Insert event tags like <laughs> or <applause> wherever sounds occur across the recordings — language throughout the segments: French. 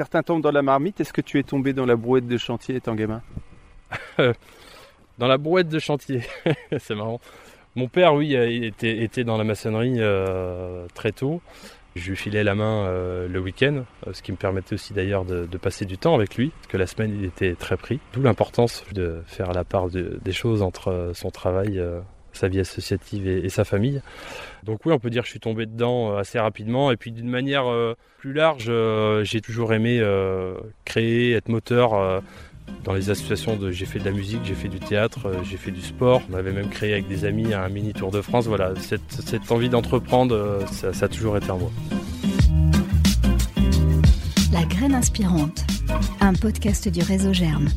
Certains tombent dans la marmite. Est-ce que tu es tombé dans la brouette de chantier étant gamin <laughs> Dans la brouette de chantier, <laughs> c'est marrant. Mon père, oui, était, était dans la maçonnerie euh, très tôt. Je lui filais la main euh, le week-end, euh, ce qui me permettait aussi d'ailleurs de, passer du temps avec lui, parce que la semaine il était très pris. D'où l'importance de faire la part des choses entre son travail, sa vie associative et, sa famille. Donc oui, on peut dire que je suis tombé dedans assez rapidement, et puis d'une manière plus large, j'ai toujours aimé créer, être moteur dans les associations, de, j'ai fait de la musique, j'ai fait du théâtre, euh, j'ai fait du sport. On avait même créé avec des amis un mini Tour de France. Voilà, cette, envie d'entreprendre, euh, ça, a toujours été en moi. La graine inspirante, un podcast du réseau Germe.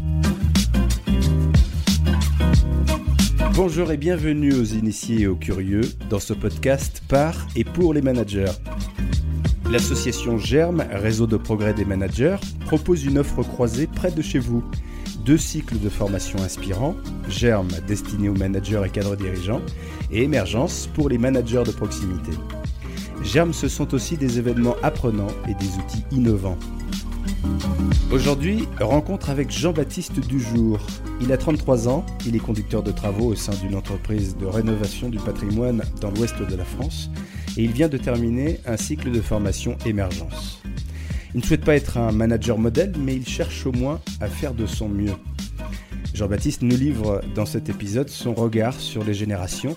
Bonjour et bienvenue aux initiés et aux curieux dans ce podcast par et pour les managers. L'association Germe, réseau de progrès des managers, propose une offre croisée près de chez vous. Deux cycles de formation inspirants, Germe destiné aux managers et cadres dirigeants, et Émergence pour les managers de proximité. Germe, ce sont aussi des événements apprenants et des outils innovants. Aujourd'hui, rencontre avec Jean-Baptiste Dujour. Il a 33 ans, il est conducteur de travaux au sein d'une entreprise de rénovation du patrimoine dans l'ouest de la France et il vient de terminer un cycle de formation émergence. Il ne souhaite pas être un manager modèle, mais il cherche au moins à faire de son mieux. Jean-Baptiste nous livre dans cet épisode son regard sur les générations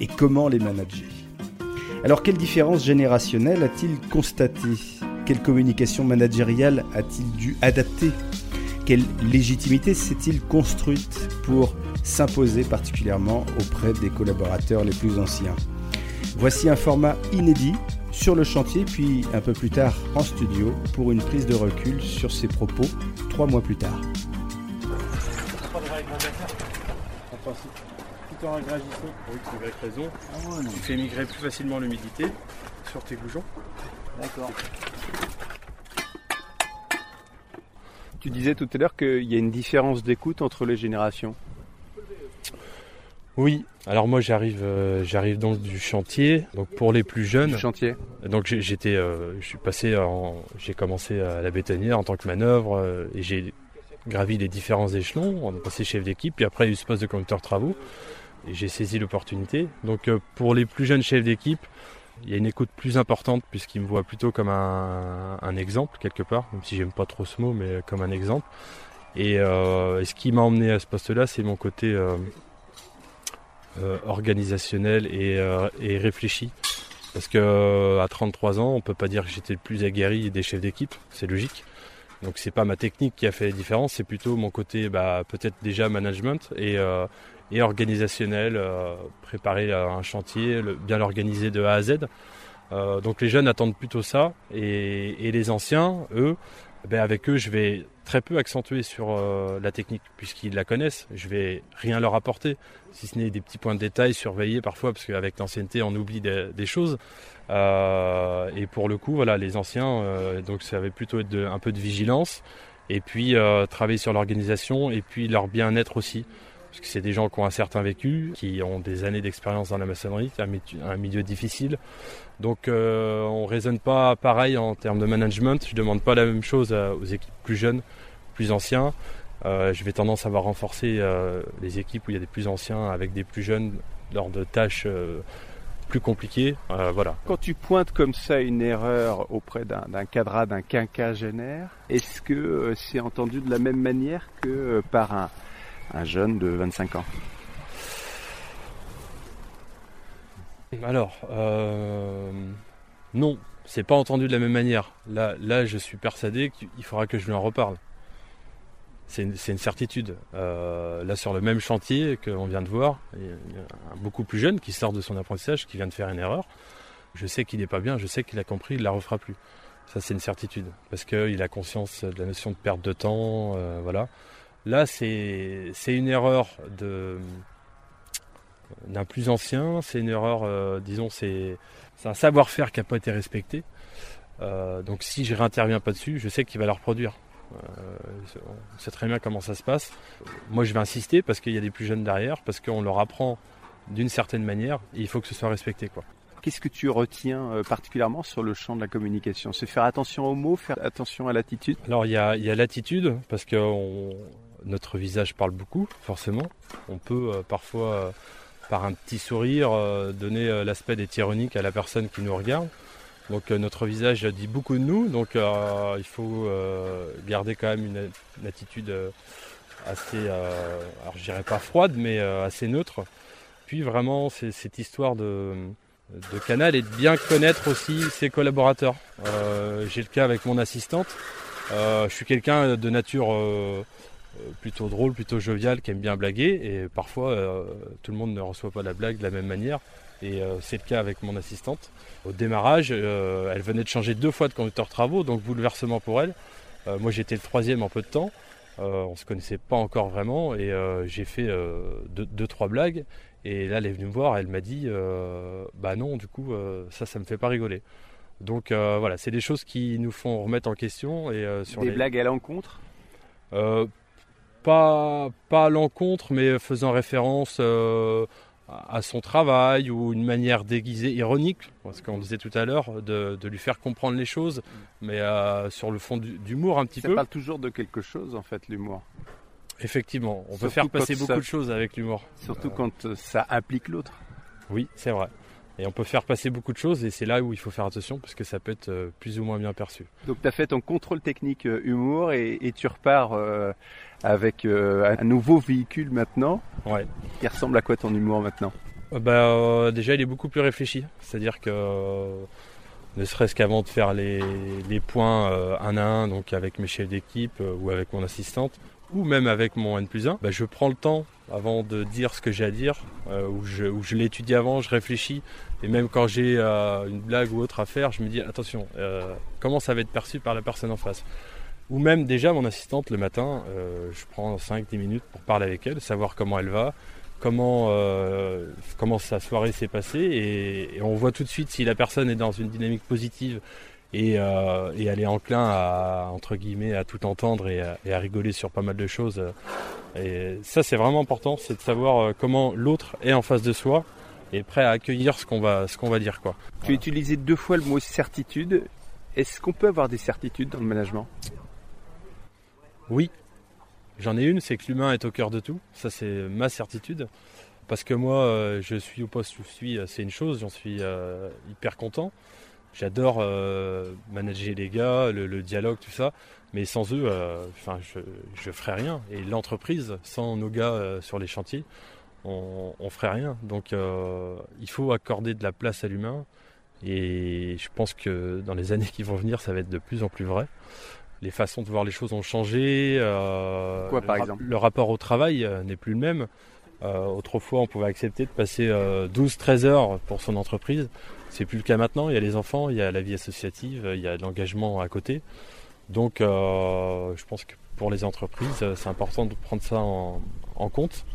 et comment les manager. Alors quelle différence générationnelle a-t-il constaté? Quelle communication managériale a-t-il dû adapter? Quelle légitimité s'est-il construite pour s'imposer particulièrement auprès des collaborateurs les plus anciens? Voici un format inédit sur le chantier, puis un peu plus tard en studio pour une prise de recul sur ses propos trois mois plus tard. Tout en agrégissant, oui, tu raison. Ah tu fais migrer plus facilement l'humidité sur tes goujons. D'accord. Tu disais tout à l'heure qu'il y a une différence d'écoute entre les générations. Oui, alors moi j'arrive euh, j'arrive donc du chantier. Donc pour les plus jeunes. Du chantier. Donc j'étais euh, je suis passé j'ai commencé à la bétonnière en tant que manœuvre euh, et j'ai gravi les différents échelons. On est passé chef d'équipe puis après il y a eu ce poste de conducteur travaux et j'ai saisi l'opportunité. Donc pour les plus jeunes chefs d'équipe, il y a une écoute plus importante puisqu'ils me voient plutôt comme un, exemple quelque part, même si j'aime pas trop ce mot, mais comme un exemple. Et, et ce qui m'a emmené à ce poste-là, c'est mon côté euh, organisationnel euh, et, réfléchi. Parce que euh, à 33 ans, on peut pas dire que j'étais le plus aguerri des chefs d'équipe, c'est logique. Donc c'est pas ma technique qui a fait la différence, c'est plutôt mon côté bah, peut-être déjà management et, et organisationnel, préparer un chantier, bien l'organiser de A à Z. donc les jeunes attendent plutôt ça et, les anciens, eux, ben avec eux, je vais très peu accentuer sur euh, la technique puisqu'ils la connaissent. Je vais rien leur apporter, si ce n'est des petits points de détail surveillés parfois parce qu'avec l'ancienneté, on oublie des, choses. Euh, et pour le coup, voilà, les anciens, euh, donc ça va plutôt être un peu de vigilance et puis travailler sur l'organisation et puis leur bien-être aussi parce que c'est des gens qui ont un certain vécu, qui ont des années d'expérience dans la maçonnerie, c'est un, milieu difficile. Donc euh, on ne raisonne pas pareil en termes de management, je ne demande pas la même chose aux équipes plus jeunes, plus anciens. Euh, je vais tendance à renforcer euh, les équipes où il y a des plus anciens avec des plus jeunes lors de tâches plus compliquées. voilà. Quand tu pointes comme ça une erreur auprès d'un cadre, d'un quinquagénaire, est-ce que c'est entendu de la même manière que par un, un jeune de 25 ans Alors, euh, non, c'est pas entendu de la même manière. Là, là je suis persuadé qu'il faudra que je lui en reparle. C'est une, certitude. Euh, là, sur le même chantier qu'on vient de voir, il y a un beaucoup plus jeune qui sort de son apprentissage, qui vient de faire une erreur. Je sais qu'il n'est pas bien, je sais qu'il a compris, il ne la refera plus. Ça, c'est une certitude. Parce qu'il a conscience de la notion de perte de temps, euh, voilà. Là, c'est une erreur d'un plus ancien, c'est une erreur, euh, disons, c'est un savoir-faire qui n'a pas été respecté. Euh, donc si je réinterviens pas dessus, je sais qu'il va la reproduire. Euh, on sait très bien comment ça se passe. Moi, je vais insister parce qu'il y a des plus jeunes derrière, parce qu'on leur apprend d'une certaine manière, et il faut que ce soit respecté. Quoi. Qu'est-ce que tu retiens euh, particulièrement sur le champ de la communication? C'est faire attention aux mots, faire attention à l'attitude? Alors il y a, l'attitude, parce que notre visage parle beaucoup, forcément. On peut euh, parfois, euh, par un petit sourire, donner l'aspect d'être ironique à la personne qui nous regarde. Donc notre visage dit beaucoup de nous, donc il faut garder quand même une, attitude assez, alors je dirais pas froide, mais assez neutre. Puis vraiment, c'est cette histoire de, Canal et de bien connaître aussi ses collaborateurs. Euh, j'ai le cas avec mon assistante. Euh, je suis quelqu'un de nature euh, plutôt drôle, plutôt jovial, qui aime bien blaguer. Et parfois, tout le monde ne reçoit pas la blague de la même manière. Et c'est le cas avec mon assistante. Au démarrage, elle venait de changer deux fois de conducteur travaux, donc bouleversement pour elle. moi, j'étais le troisième en peu de temps. on ne se connaissait pas encore vraiment et j'ai fait deux, trois blagues et là, elle est venue me voir, elle m'a dit euh, Bah non, du coup, euh, ça, ça me fait pas rigoler. Donc euh, voilà, c'est des choses qui nous font remettre en question. Et, sur des blagues à l'encontre? Pas, pas à l'encontre, mais faisant référence à son travail ou une manière déguisée, ironique, parce qu'on disait tout à l'heure, de, lui faire comprendre les choses, mais sur le fond d'humour un petit peu. Ça parle toujours de quelque chose, en fait, l'humour. Effectivement, on peut faire passer beaucoup de choses avec l'humour. Surtout quand euh, ça implique l'autre. Oui, c'est vrai. Et on peut faire passer beaucoup de choses et c'est là où il faut faire attention parce que ça peut être euh, plus ou moins bien perçu. Donc tu as fait ton contrôle technique euh, humour et, tu repars avec un nouveau véhicule maintenant. Ouais. Il ressemble à quoi ton humour maintenant? Bah, Déjà il est beaucoup plus réfléchi. C'est-à-dire que ne serait-ce qu'avant de faire les, les points un à un, donc avec mes chefs d'équipe ou avec mon assistante, ou même avec mon N plus 1, bah, je prends le temps avant de dire ce que j'ai à dire, euh, où je, l'étudie avant, je réfléchis, et même quand j'ai euh, une blague ou autre à faire, je me dis attention, euh, comment ça va être perçu par la personne en face? Ou même déjà mon assistante le matin, je prends 5-10 minutes pour parler avec elle, savoir comment elle va, comment, comment sa soirée s'est passée, et, on voit tout de suite si la personne est dans une dynamique positive euh, et, elle est enclin à entre guillemets à tout entendre et à, rigoler sur pas mal de choses. Et ça c'est vraiment important, c'est de savoir euh, comment l'autre est en face de soi et prêt à accueillir ce qu'on va ce qu'on va dire quoi. Tu as utilisé deux fois le mot certitude. Est-ce qu'on peut avoir des certitudes dans le management? Oui. J'en ai une, c'est que l'humain est au cœur de tout. Ça c'est ma certitude. Parce que moi, euh, je suis au poste où je suis, c'est une chose, j'en suis hyper content. J'adore euh, manager les gars, le, dialogue, tout ça. Mais sans eux, euh, enfin, je, je ferais rien. Et l'entreprise, sans nos gars euh, sur les chantiers, on, on ferait rien. Donc, il faut accorder de la place à l'humain. Et je pense que dans les <laughs> années qui vont venir, ça va être de plus en plus vrai. Les façons de voir les choses ont changé. Quoi, par exemple Le rapport au travail n'est plus le même. autrefois, on pouvait accepter de passer 12-13 heures pour son entreprise. C'est plus le cas maintenant. Il y a les enfants, il y a la vie associative, il y a l'engagement à côté. Donc, euh, je pense que pour les entreprises, c'est important de prendre ça en, compte.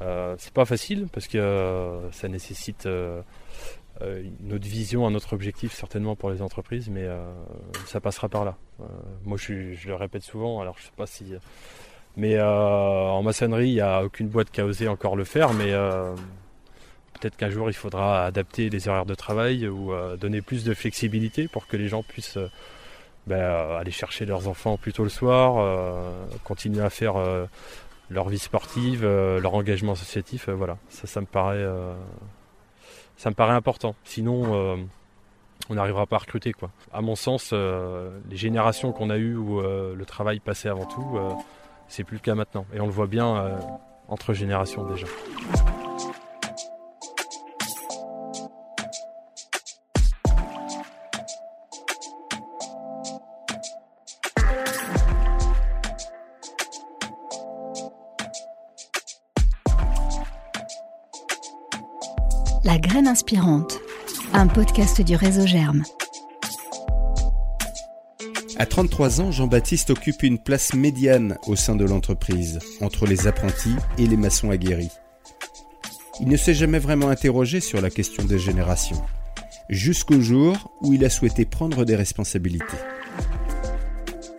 Euh, c'est pas facile parce que euh, ça nécessite euh, une autre vision, un autre objectif certainement pour les entreprises, mais ça passera par là. moi, je, je, le répète souvent. Alors, je sais pas si, mais en maçonnerie, il n'y a aucune boîte qui a osé encore le faire, mais Peut-être qu'un jour il faudra adapter les horaires de travail ou euh, donner plus de flexibilité pour que les gens puissent euh, ben, aller chercher leurs enfants plus tôt le soir, euh, continuer à faire leur vie sportive, leur engagement associatif. voilà, ça, ça me paraît, ça me paraît important. Sinon, on n'arrivera pas à recruter quoi. À mon sens, les générations qu'on a eues où le travail passait avant tout, c'est plus le cas maintenant. Et on le voit bien entre générations déjà. La graine inspirante, un podcast du réseau Germe. À 33 ans, Jean-Baptiste occupe une place médiane au sein de l'entreprise, entre les apprentis et les maçons aguerris. Il ne s'est jamais vraiment interrogé sur la question des générations, jusqu'au jour où il a souhaité prendre des responsabilités.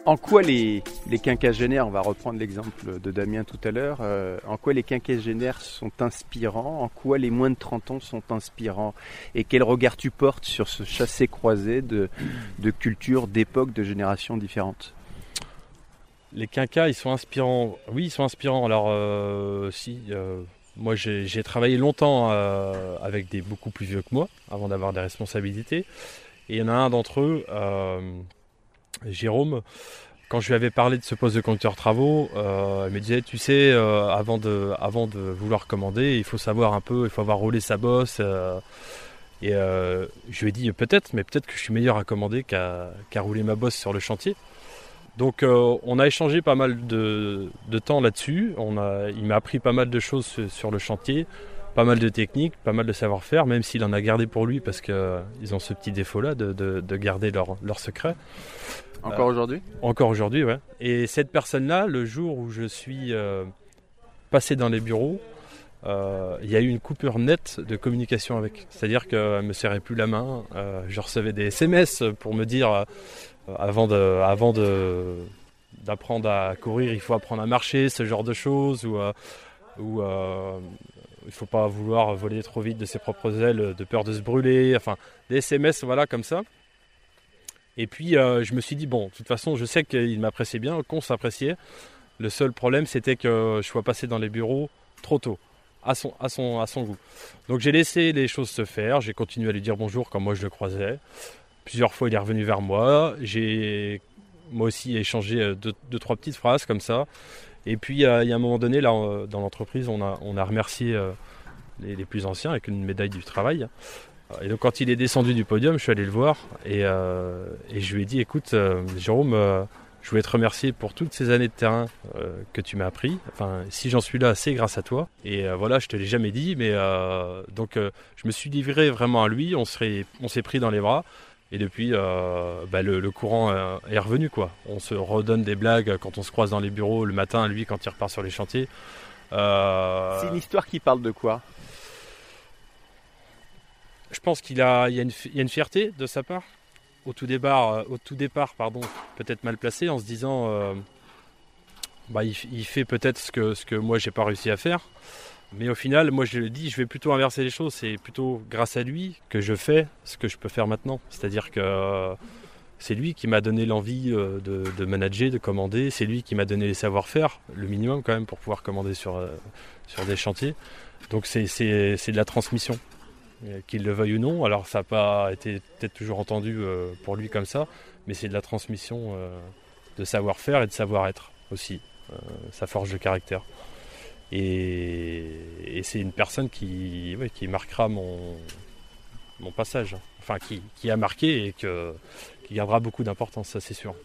En quoi les, les quinquagénaires, on va reprendre l'exemple de Damien tout à l'heure, euh, en quoi les quinquagénaires sont inspirants, en quoi les moins de 30 ans sont inspirants, et quel regard tu portes sur ce chassé-croisé de, de cultures, d'époques, de générations différentes? Les quinquas, ils sont inspirants. Oui, ils sont inspirants. Alors, euh, si, euh, moi j'ai travaillé longtemps avec des beaucoup plus vieux que moi, avant d'avoir des responsabilités. Et il y en a un d'entre eux, Jérôme, quand je lui avais parlé de ce poste de conducteur travaux, euh, il me disait, tu sais, euh, avant, de, avant de vouloir commander, il faut savoir un peu, il faut avoir roulé sa bosse. Euh, et je lui ai dit, peut-être, mais peut-être que je suis meilleur à commander qu'à rouler ma bosse sur le chantier. Donc on a échangé pas mal de, temps là-dessus. il m'a appris pas mal de choses sur le chantier, pas mal de techniques, pas mal de savoir-faire, même s'il en a gardé pour lui parce qu'ils ont ce petit défaut-là de, garder leur, leur secret. Encore euh, aujourd'hui Encore aujourd'hui, ouais. Et cette personne-là, le jour où je suis euh, passé dans les bureaux, euh, il y a eu une coupure nette de communication avec. C'est-à-dire qu'elle me serrait plus la main. je recevais des SMS pour me dire avant de, avant de d'apprendre à courir, il faut apprendre à marcher, ce genre de choses, ou, ou il ne faut pas vouloir voler trop vite de ses propres ailes, de peur de se brûler, enfin des SMS, voilà comme ça. Et puis euh, je me suis dit, bon, de toute façon, je sais qu'il m'appréciait bien, qu'on s'appréciait. Le seul problème, c'était que je sois passé dans les bureaux trop tôt, à son, à son, à son goût. Donc j'ai laissé les choses se faire, j'ai continué à lui dire bonjour quand moi je le croisais. Plusieurs fois, il est revenu vers moi. J'ai moi aussi échangé euh, deux, trois petites phrases comme ça. Et puis, euh, il y a un moment donné, là, dans l'entreprise, on a, on a remercié les, les, plus anciens avec une médaille du travail. Et donc quand il est descendu du podium, je suis allé le voir et, euh, je lui ai dit écoute euh, Jérôme, euh, je voulais te remercier pour toutes ces années de terrain que tu m'as appris. Enfin, si j'en suis là, c'est grâce à toi. Et voilà, je te l'ai jamais dit, mais donc je me suis livré vraiment à lui. On s'est on s'est pris dans les bras. Et depuis, bah, le, courant est revenu. quoi. On se redonne des blagues quand on se croise dans les bureaux le matin, lui quand il repart sur les chantiers. C'est une histoire qui parle de quoi? Je pense qu'il a, il y a, une, fierté de sa part. Au tout départ, euh, au tout départ pardon, peut-être mal placé en se disant euh, bah, il, fait peut-être ce que, ce que moi j'ai pas réussi à faire. Mais au final, moi je le dis, je vais plutôt inverser les choses. C'est plutôt grâce à lui que je fais ce que je peux faire maintenant. C'est-à-dire que euh, c'est lui qui m'a donné l'envie de, manager, de commander. C'est lui qui m'a donné les savoir-faire, le minimum quand même pour pouvoir commander sur, sur des chantiers. Donc c'est de la transmission. Euh, qu'il le veuille ou non. Alors ça n'a pas été peut-être toujours entendu euh, pour lui comme ça, mais c'est de la transmission euh, de savoir-faire et de savoir-être aussi. ça forge le caractère. Et, c'est une personne qui, qui marquera mon, mon passage, enfin qui, qui a marqué et que, qui gardera beaucoup d'importance, ça c'est sûr.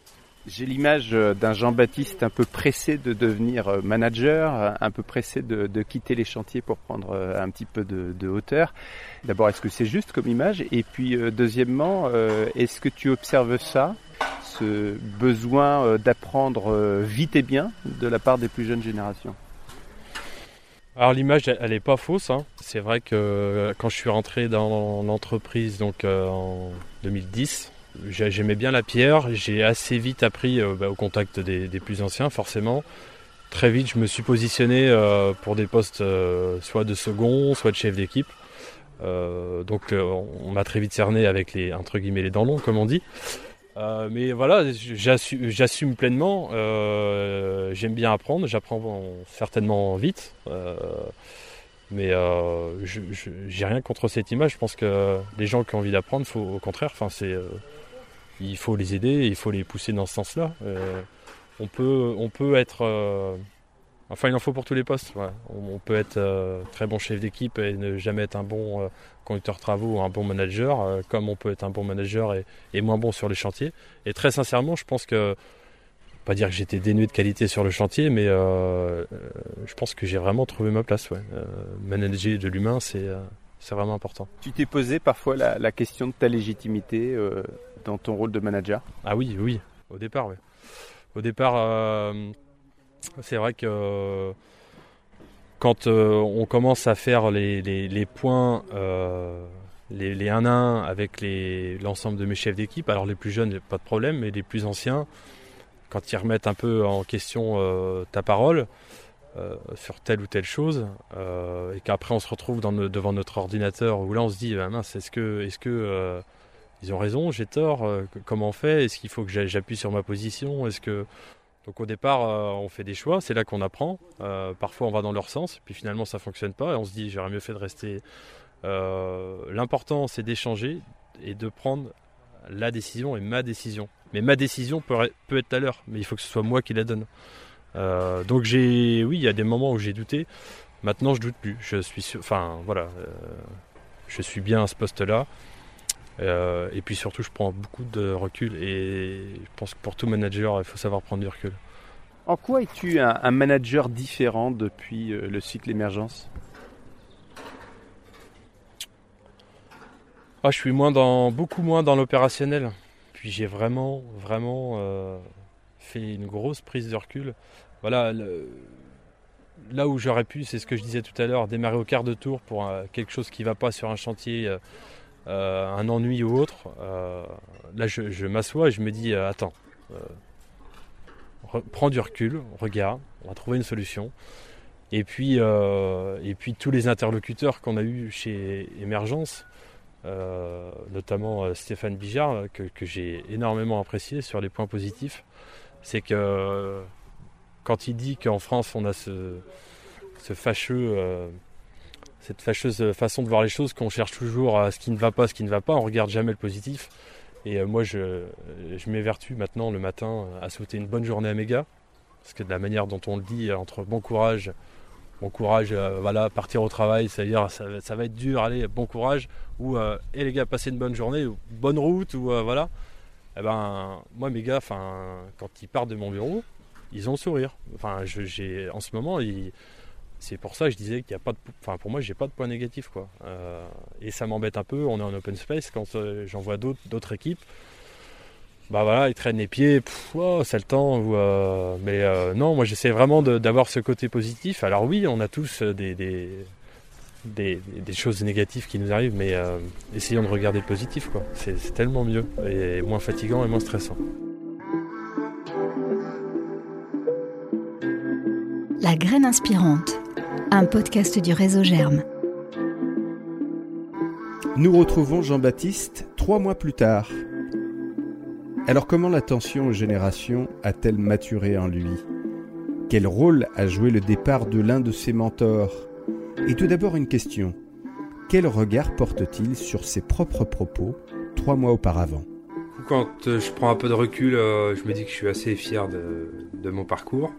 J'ai l'image euh, d'un Jean-Baptiste un peu pressé de devenir euh, manager, euh, un peu pressé de, quitter les chantiers pour prendre un petit peu de, hauteur. D'abord, est-ce que c'est juste comme image? Et puis, deuxièmement, est-ce que tu observes ça, ce besoin d'apprendre vite et bien de la part des plus jeunes générations? Alors l'image, elle n'est pas fausse. Hein. C'est vrai que quand je suis rentré dans l'entreprise donc en 2010, J'aimais bien la pierre, j'ai assez vite appris euh, bah, au contact des, plus anciens forcément. Très vite je me suis positionné euh, pour des postes euh, soit de second, soit de chef d'équipe. donc on m'a très vite cerné avec les entre guillemets les dents longs comme on dit. Mais voilà, j'assume pleinement. J'aime bien apprendre, j'apprends certainement vite. mais j'ai rien contre cette image. Je pense que les gens qui ont envie d'apprendre, au contraire. Enfin, c'est il faut les aider, il faut les pousser dans ce sens-là. Euh, on, peut, on peut être. Euh, enfin, il en faut pour tous les postes. On, peut être euh, très bon chef d'équipe et ne jamais être un bon conducteur de travaux ou un bon manager, comme on peut être un bon manager et, moins bon sur les chantiers. Et très sincèrement, je pense que. Pas dire que j'étais dénué de qualité sur le chantier, mais je pense que j'ai vraiment trouvé ma place. manager de l'humain, c'est vraiment important. Tu t'es posé parfois la, la, question de ta légitimité dans ton rôle de manager? Ah oui, oui, au départ, oui. Au départ, euh, c'est vrai que quand euh, on commence à faire les, points, euh, les, 1 à 1 avec l'ensemble de mes chefs d'équipe, alors les plus jeunes, pas de problème, mais les plus anciens, quand ils remettent un peu en question ta parole sur telle ou telle chose, et qu'après on se retrouve devant notre ordinateur où là on se dit ah mince est-ce que est-ce que ils ont raison, j'ai tort, comment on fait Est-ce qu'il faut que j'appuie sur ma position Est-ce que donc au départ, euh, on fait des choix, c'est là qu'on apprend. Euh, parfois, on va dans leur sens, puis finalement, ça fonctionne pas, et on se dit, j'aurais mieux fait de rester. Euh, l'important, c'est d'échanger et de prendre la décision et ma décision. Mais ma décision peut, peut être à l'heure, mais il faut que ce soit moi qui la donne. donc j'ai, oui, il y a des moments où j'ai douté. Maintenant, je doute plus. Je suis, enfin, voilà, je suis bien à ce poste-là. Euh, et puis surtout, je prends beaucoup de recul et je pense que pour tout manager, il faut savoir prendre du recul. En quoi es-tu un, manager différent depuis euh, le cycle émergence? Ah, Je suis moins dans, beaucoup moins dans l'opérationnel. Puis j'ai vraiment, vraiment euh, fait une grosse prise de recul. Voilà, là où j'aurais pu, c'est ce que je disais tout à l'heure, démarrer au quart de tour pour quelque chose qui ne va pas sur un chantier un ennui ou autre, euh, là je, m'assois et je me dis euh, attends, prends du recul, regarde, on va trouver une solution. Et puis, et puis tous les interlocuteurs qu'on a eus chez Emergence, notamment Stéphane Bijard, que, j'ai énormément apprécié sur les points positifs, c'est que quand il dit qu'en France on a ce fâcheux cette fâcheuse façon de voir les choses qu'on cherche toujours à ce qui ne va pas, ce qui ne va pas, on regarde jamais le positif. Et euh, moi, je, je m'évertue maintenant le matin à souhaiter une bonne journée à Méga, parce que de la manière dont on le dit, entre bon courage, bon courage, euh, voilà, partir au travail, c'est-à-dire ça, ça, va être dur, allez, bon courage, ou euh, et les gars, passez une bonne journée, ou bonne route, ou voilà. Eh ben, moi, mes gars, quand ils partent de mon bureau, ils ont le sourire. Enfin, j'ai, en ce moment, ils, c'est pour ça que je disais qu'il n'y a pas de. Enfin, pour moi, j'ai pas de point négatif, quoi. Euh, et ça m'embête un peu. On est en open space. Quand euh, j'en vois d'autres, équipes, bah voilà, ils traînent les pieds. Oh, c'est le temps. Euh, mais non, moi, j'essaie vraiment d'avoir ce côté positif. Alors oui, on a tous des choses négatives qui nous arrivent, mais essayons de regarder le positif, quoi. C'est tellement mieux et moins fatigant et moins stressant. La graine inspirante un podcast du réseau Germe. Nous retrouvons Jean-Baptiste trois mois plus tard. Alors comment l'attention aux générations a-t-elle maturé en lui? Quel rôle a joué le départ de l'un de ses mentors? Et tout d'abord une question. Quel regard porte-t-il sur ses propres propos trois mois auparavant? Quand euh, je prends un peu de recul, euh, je me dis que je suis assez fier de mon parcours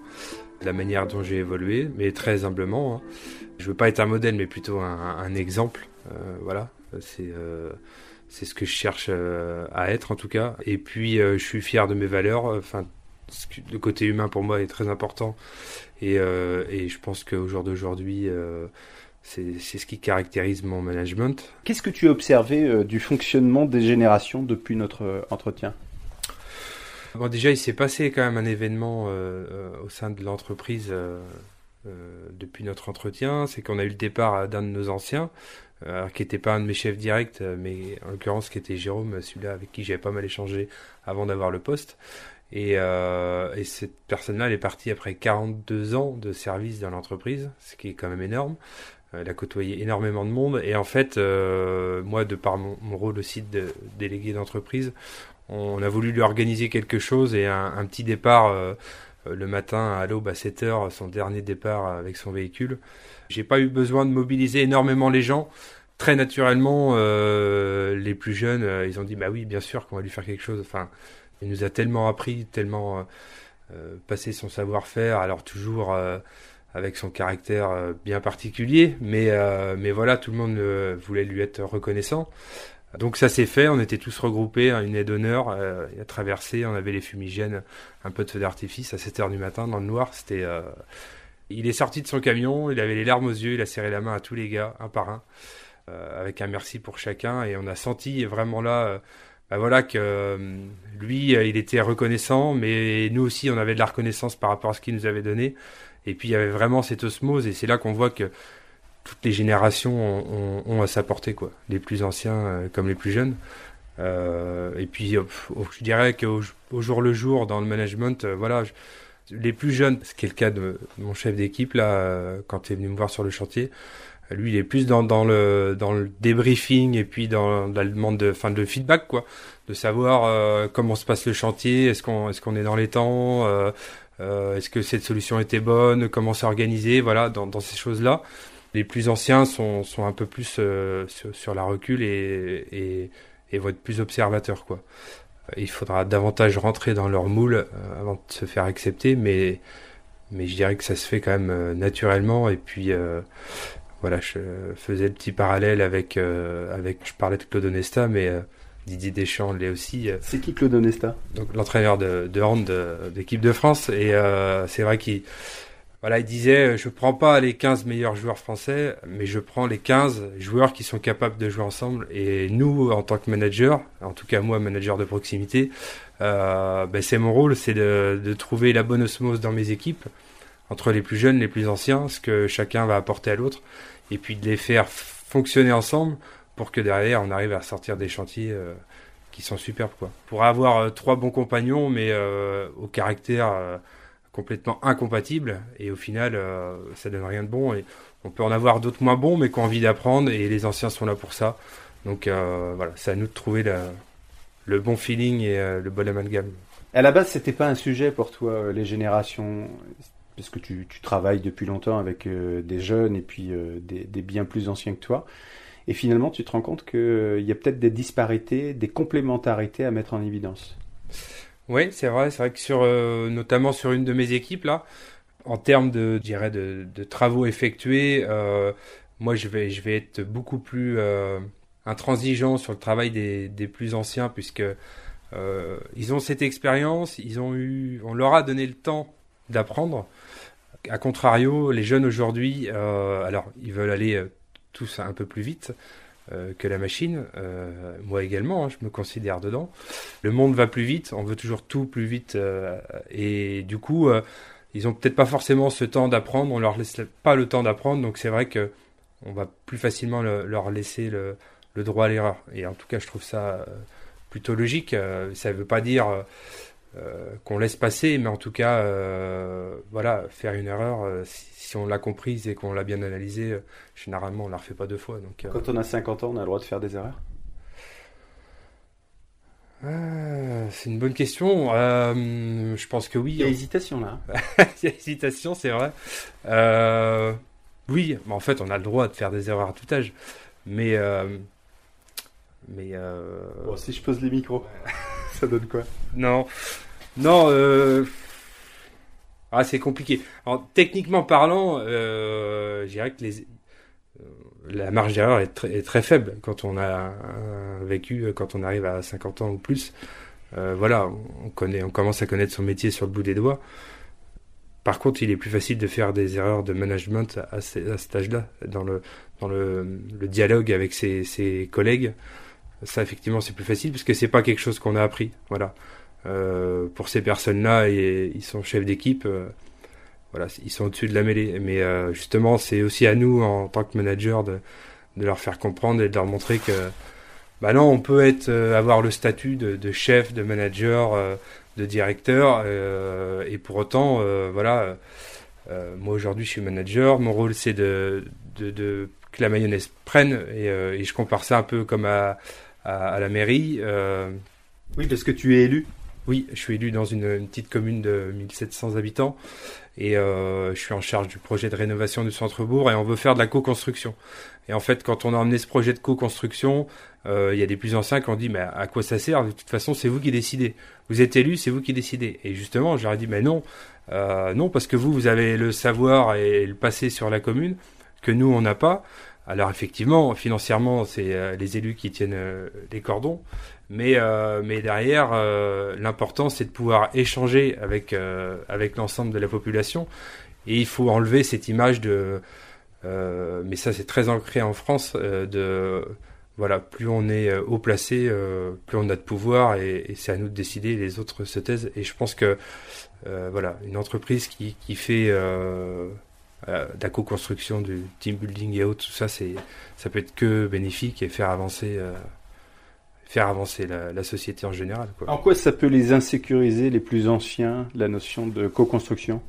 la manière dont j'ai évolué, mais très humblement. Hein. Je veux pas être un modèle, mais plutôt un, exemple. Euh, voilà, c'est euh, c'est ce que je cherche euh, à être en tout cas. Et puis je suis fier de mes valeurs. Enfin, le côté humain pour moi est très important. Et, et je pense qu'au jour d'aujourd'hui, c'est ce qui caractérise mon management. Qu'est-ce que tu as observé du fonctionnement des générations depuis notre entretien? Bon, déjà, il s'est passé quand même un événement euh, euh, au sein de l'entreprise euh, depuis notre entretien. C'est qu'on a eu le départ d'un de nos anciens, qui n'était pas un de mes chefs directs, mais en l'occurrence qui était Jérôme, celui-là avec qui j'avais pas mal échangé avant d'avoir le poste. Et, et cette personne-là, elle est partie après 42 ans de service dans l'entreprise, ce qui est quand même énorme. Elle a côtoyé énormément de monde et en fait, moi, de par mon, rôle aussi de délégué d'entreprise, on a voulu lui organiser quelque chose et un, petit départ euh, le matin à l'aube à 7 heures, son dernier départ avec son véhicule. J'ai pas eu besoin de mobiliser énormément les gens. Très naturellement, euh, les plus jeunes, euh, ils ont dit bah oui, bien sûr qu'on va lui faire quelque chose. Enfin, il nous a tellement appris, tellement passé son savoir-faire, alors toujours avec son caractère bien particulier, mais mais voilà, tout le monde voulait lui être reconnaissant. Donc ça s'est fait, on était tous regroupés à une aide d'honneur, euh, à traverser, on avait les fumigènes, un peu de feu d'artifice à 7h du matin dans le noir, c'était... Euh, il est sorti de son camion, il avait les larmes aux yeux, il a serré la main à tous les gars, un par un, euh, avec un merci pour chacun, et on a senti vraiment là, bah voilà que lui, il était reconnaissant, mais nous aussi, on avait de la reconnaissance par rapport à ce qu'il nous avait donné, et puis il y avait vraiment cette osmose, et c'est là qu'on voit que toutes les générations ont, à sa portée, quoi. Les plus anciens euh, comme les plus jeunes. et puis, je dirais qu'au au jour le jour, dans le management, voilà, les plus jeunes, ce qui est le cas de mon chef d'équipe, là, quand il est venu me voir sur le chantier, lui, il est plus dans, le, dans le débriefing et puis dans, la demande de, fin, de feedback, quoi. De savoir euh, comment se passe le chantier, est-ce qu'on est, dans les temps, euh, euh, est-ce que cette solution était bonne, comment s'organiser, voilà, dans, dans ces choses-là. Les plus anciens sont, sont un peu plus sur, sur, la recul et, et, et vont être plus observateurs, quoi. Il faudra davantage rentrer dans leur moule avant de se faire accepter, mais mais je dirais que ça se fait quand même naturellement et puis voilà, je faisais le petit parallèle avec, euh, avec je parlais de Claude Onesta, mais euh, Didier Deschamps l'est aussi. Euh. C'est qui Claude Onesta? Donc l'entraîneur de, de hand d'équipe de, France. Et c'est vrai qu'il voilà, il disait, je prends pas les 15 meilleurs joueurs français, mais je prends les 15 joueurs qui sont capables de jouer ensemble. Et nous, en tant que manager, en tout cas moi, manager de proximité, ben c'est mon rôle, c'est de, de trouver la bonne osmose dans mes équipes entre les plus jeunes, les plus anciens, ce que chacun va apporter à l'autre, et puis de les faire fonctionner ensemble pour que derrière on arrive à sortir des chantiers euh, qui sont superbes quoi. Pour avoir euh, trois bons compagnons, mais euh, au caractère complètement incompatible, et au final ça donne rien de bon. Et on peut en avoir d'autres moins bons, mais qui ont envie d'apprendre, et les anciens sont là pour ça. Donc voilà, c'est à nous de trouver le bon feeling et le bon amalgame. À la base, c'était pas un sujet pour toi, les générations parce que tu, travailles depuis longtemps avec euh, des jeunes et puis euh, des, bien plus anciens que toi. Et finalement, tu te rends compte qu'il euh, y a peut-être des disparités, des complémentarités à mettre en évidence. Oui, c'est vrai. C'est vrai que sur, notamment sur une de mes équipes là, en termes de, de, travaux effectués, moi je vais, je vais être beaucoup plus intransigeant sur le travail des, des plus anciens puisque ils ont cette expérience, ils ont eu, on leur a donné le temps d'apprendre. A contrario, les jeunes aujourd'hui, euh, alors ils veulent aller euh, tous un peu plus vite euh, que la machine. moi également, hein, je me considère dedans. Le monde va plus vite, on veut toujours tout plus vite, et du coup, ils ont peut-être pas forcément ce temps d'apprendre. On leur laisse pas le temps d'apprendre, donc c'est vrai que on va plus facilement leur laisser le, droit à l'erreur. Et en tout cas, je trouve ça plutôt logique. ça ne veut pas dire euh, qu'on laisse passer, mais en tout cas, euh, voilà, faire une erreur, euh, si, on l'a comprise et qu'on l'a bien analysée, généralement on la refait pas deux fois. Donc, Quand on a 50 ans, on a le droit de faire des erreurs? C'est une bonne question. je pense que oui. Il y a hésitation là. <laughs> Il y a hésitation, c'est vrai. oui, mais en fait, on a le droit de faire des erreurs à tout âge. Mais. mais. Bon, si je pose les micros, <laughs> ça donne quoi? Non. Non, euh... ah, c'est compliqué. Alors, techniquement parlant, euh, je dirais que les, euh, la marge d'erreur est, très, faible quand on a vécu, quand on arrive à 50 ans ou plus. Euh, voilà, on connaît, on commence à connaître son métier sur le bout des doigts. Par contre, il est plus facile de faire des erreurs de management à, à, cet âge-là, dans le dans le, le dialogue avec ses, ses, collègues. Ça, effectivement, c'est plus facile parce que c'est pas quelque chose qu'on a appris. Voilà. Euh, pour ces personnes-là, ils sont chefs d'équipe. Euh, voilà, ils sont au-dessus de la mêlée. Mais euh, justement, c'est aussi à nous, en tant que manager, de, leur faire comprendre et de leur montrer que, bah non, on peut être, avoir le statut de, chef, de manager, de directeur, et pour autant, voilà. moi aujourd'hui, je suis manager. Mon rôle, c'est de, que la mayonnaise prenne, et, je compare ça un peu comme à, à la mairie. oui, parce que tu es élu. Oui, je suis élu dans une, petite commune de 1700 habitants et euh, je suis en charge du projet de rénovation du centre-bourg et on veut faire de la co-construction. Et en fait, quand on a emmené ce projet de co-construction, euh, il y a des plus anciens qui ont dit mais à quoi ça sert? De toute façon, c'est vous qui décidez. Vous êtes élu, c'est vous qui décidez. Et justement, j'aurais dit mais non, euh, non parce que vous, vous avez le savoir et le passé sur la commune que nous on n'a pas. Alors effectivement, financièrement, c'est les élus qui tiennent les cordons, mais, euh, mais derrière, euh, l'important, c'est de pouvoir échanger avec, euh, avec l'ensemble de la population. Et il faut enlever cette image de... mais ça, c'est très ancré en France, de... Voilà, plus on est haut placé, plus on a de pouvoir, et, c'est à nous de décider, les autres se taisent. Et je pense que, voilà, une entreprise qui, qui fait... De la co-construction, du team building et autres, tout ça, c'est, ça peut être que bénéfique et faire avancer faire avancer la, société en général. Quoi. En quoi ça peut les insécuriser, les plus anciens, la notion de co-construction?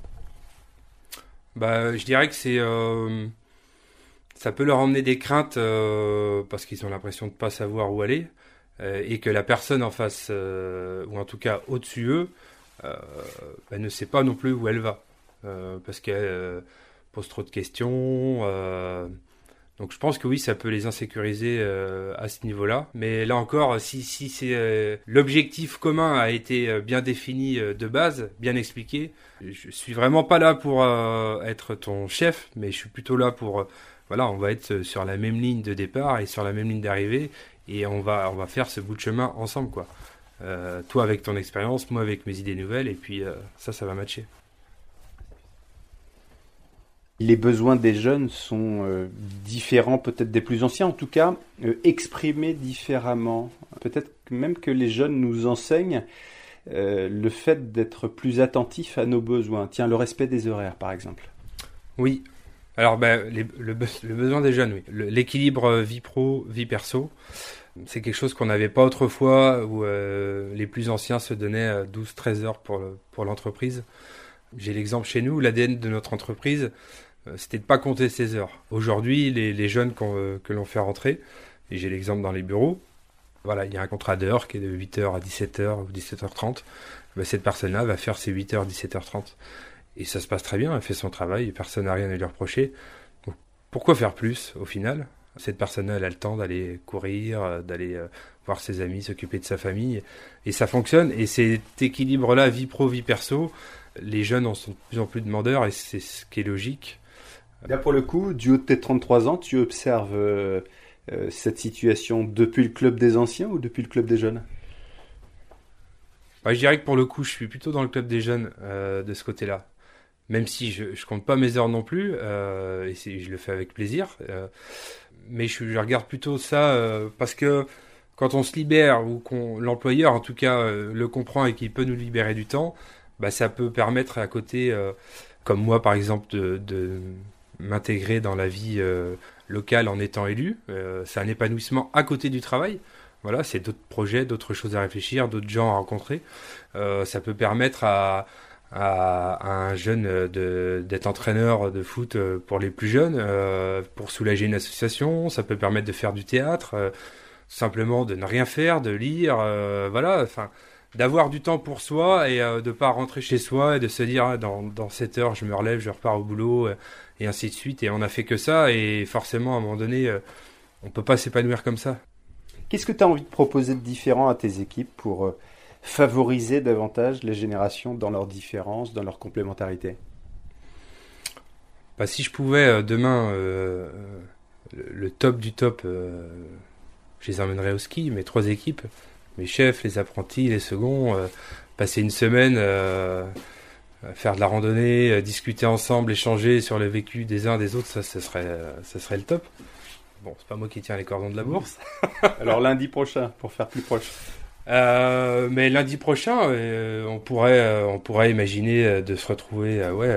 Bah, Je dirais que c'est... Euh, ça peut leur emmener des craintes euh, parce qu'ils ont l'impression de ne pas savoir où aller euh, et que la personne en face, ou en tout cas au-dessus eux, bah, ne sait pas non plus où elle va. parce qu'elle pose trop de questions donc je pense que oui, ça peut les insécuriser euh, à ce niveau-là. Mais là encore, si, si c'est euh, l'objectif commun a été euh, bien défini de base, bien expliqué, je suis vraiment pas là pour être ton chef, mais je suis plutôt là pour voilà, on va être sur la même ligne de départ et sur la même ligne d'arrivée et on va on va faire ce bout de chemin ensemble quoi. toi avec ton expérience, moi avec mes idées nouvelles et puis ça ça va matcher les besoins des jeunes sont euh, différents peut-être des plus anciens, en tout cas euh, exprimés différemment. Peut-être même que les jeunes nous enseignent euh, le fait d'être plus attentifs à nos besoins. Tiens, le respect des horaires par exemple. Oui. Alors ben, le, besoin des jeunes, oui. L'équilibre vie pro, vie perso, c'est quelque chose qu'on n'avait pas autrefois où les plus anciens se donnaient 12-13 heures pour, l'entreprise. J'ai l'exemple chez nous, l'ADN de notre entreprise, c'était de pas compter ses heures. Aujourd'hui, les, jeunes euh, que l'on fait rentrer, et j'ai l'exemple dans les bureaux, voilà, il y a un contrat d'heure qui est de 8h à 17h ou 17h30. Ben, cette personne-là va faire ses 8h, 17h30. Et ça se passe très bien, elle fait son travail, personne n'a rien à lui reprocher. pourquoi faire plus au final? Cette personne-là, elle a le temps d'aller courir, euh, d'aller voir ses amis, s'occuper de sa famille. Et ça fonctionne. Et cet équilibre-là, vie pro, vie perso, les jeunes en sont de plus en plus demandeurs et c'est ce qui est logique. Là, pour le coup, du haut de tes 33 ans, tu observes euh, euh, cette situation depuis le club des anciens ou depuis le club des jeunes? Bah, Je dirais que pour le coup, je suis plutôt dans le club des jeunes euh, de ce côté-là. Même si je ne compte pas mes heures non plus, et je le fais avec plaisir. mais je, regarde plutôt ça parce que quand on se libère, ou qu'on l'employeur en tout cas le comprend et qu'il peut nous libérer du temps, bah, ça peut permettre à côté, comme moi par exemple, de m'intégrer dans la vie euh, locale en étant élu. Euh, c'est un épanouissement à côté du travail. Voilà, c'est d'autres projets, d'autres choses à réfléchir, d'autres gens à rencontrer. Euh, ça peut permettre à, un jeune d'être entraîneur de foot pour les plus jeunes, pour soulager une association. Ça peut permettre de faire du théâtre, simplement de ne rien faire, de lire. voilà, enfin d'avoir du temps pour soi et de pas rentrer chez soi et de se dire ah, dans, dans 7 heures je me relève, je repars au boulot et ainsi de suite. Et on a fait que ça, et forcément, à un moment donné, euh, on peut pas s'épanouir comme ça. Qu'est-ce que tu as envie de proposer de différent à tes équipes pour euh, favoriser davantage les générations dans leurs différences, dans leur complémentarité bah, Si je pouvais euh, demain, le, top du top, je les emmènerais au ski, mes trois équipes, mes chefs, les apprentis, les seconds, passer une semaine faire de la randonnée, euh, discuter ensemble, échanger sur le vécu des uns des autres, ça, ce serait, ça serait le top. Bon, c'est pas moi qui tiens les cordons de la bourse. <laughs> Alors lundi prochain, pour faire plus proche. Euh, mais lundi prochain, on pourrait, on pourrait imaginer de se retrouver, ouais,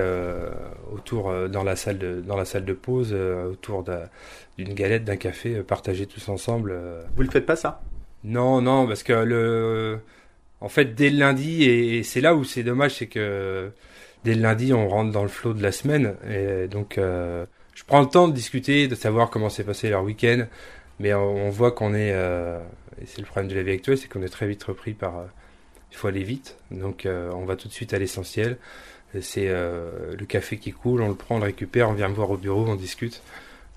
autour dans la salle de, dans la salle de pause, autour d'une galette, d'un café, partager tous ensemble. Vous le faites pas ça? Non, non, parce que le en fait, dès le lundi, et, c'est là où c'est dommage, c'est que dès le lundi, on rentre dans le flot de la semaine. Et donc, euh, je prends le temps de discuter, de savoir comment s'est passé leur week-end. Mais on, voit qu'on est, euh, et c'est le problème de la vie actuelle, c'est qu'on est très vite repris par, euh, il faut aller vite. Donc, on va tout de suite à l'essentiel. C'est le café qui coule, on le prend, on le récupère, on vient me voir au bureau, on discute.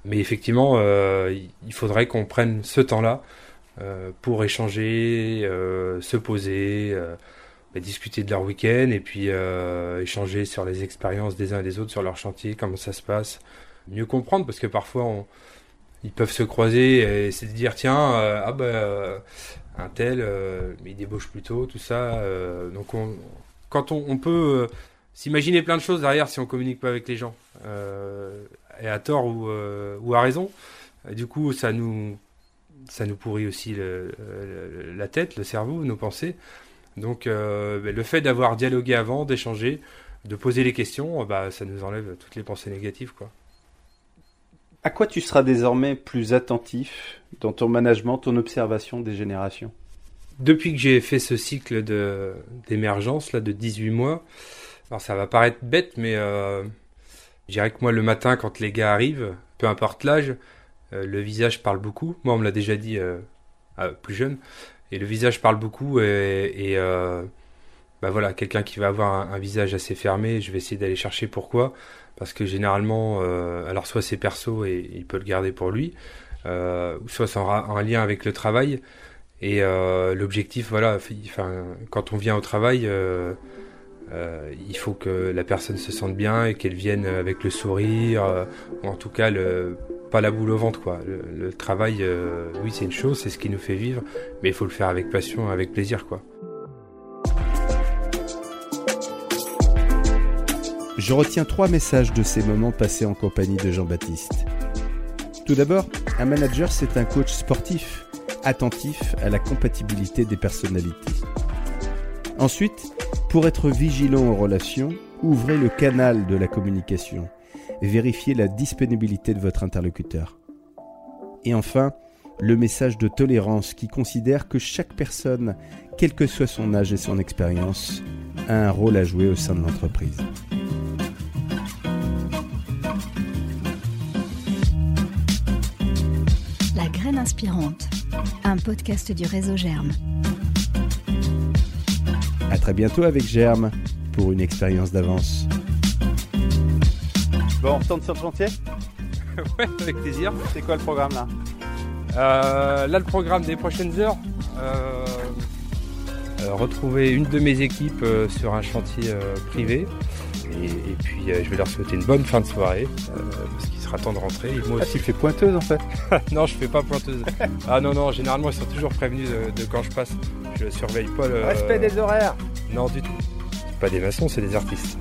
Mais effectivement, il faudrait qu'on prenne ce temps-là pour échanger, euh, se poser, euh, bah, discuter de leur week-end et puis échanger sur les expériences des uns et des autres sur leur chantier, comment ça se passe. Mieux comprendre parce que parfois ils peuvent se croiser et se dire tiens, ah bah un tel, il débauche plus tôt, tout ça. donc quand on, peut s'imaginer plein de choses derrière si on communique pas avec les gens, et à tort ou à raison. du coup, ça nous ça nous pourrit aussi la tête, le cerveau, nos pensées. Donc euh, ben, le fait d'avoir dialogué avant, d'échanger, de poser les questions, bah, ça nous enlève toutes les pensées négatives. Quoi. À quoi tu seras désormais plus attentif dans ton management, ton observation des générations? Depuis que j'ai fait ce cycle de d'émergence là de 18 mois, alors ça va paraître bête, mais euh, je dirais que moi le matin quand les gars arrivent, peu importe l'âge, euh, le visage parle beaucoup. Moi on me l'a déjà dit euh, plus jeune, et le visage parle beaucoup et, et bah voilà quelqu'un qui va avoir un, visage assez fermé, je vais essayer d'aller chercher pourquoi, parce que généralement, alors soit c'est perso et il peut le garder pour lui, soit c'est en, lien avec le travail. Et l'objectif, voilà, quand on vient au travail, euh, il faut que la personne se sente bien et qu'elle vienne avec le sourire, euh, ou en tout cas le, pas la boule au ventre. Quoi. Le, travail, euh, oui, c'est une chose, c'est ce qui nous fait vivre, mais il faut le faire avec passion, avec plaisir. quoi. Je retiens trois messages de ces moments passés en compagnie de Jean-Baptiste. Tout d'abord, un manager, c'est un coach sportif, attentif à la compatibilité des personnalités. Ensuite, pour être vigilant aux relations, ouvrez le canal de la communication. Vérifiez la disponibilité de votre interlocuteur. Et enfin, le message de tolérance qui considère que chaque personne, quel que soit son âge et son expérience, a un rôle à jouer au sein de l'entreprise. La graine inspirante, un podcast du réseau Germe. À très bientôt avec Germe pour une expérience d'avance. Bon, on retourne sur le chantier <laughs> Ouais, avec plaisir. C'est quoi le programme là euh, Là, le programme des prochaines heures, euh, euh, retrouver une de mes équipes sur un chantier privé. Et, puis, je vais leur souhaiter une bonne fin de soirée, parce qu'il sera temps de rentrer. moi ah, tu fais pointeuse en fait <laughs> Non, je fais pas pointeuse. ah non, non, généralement, ils sont toujours prévenus de quand je passe. Je surveille pas le. Respect des horaires Non, du tout. C'est pas des maçons, c'est des artistes.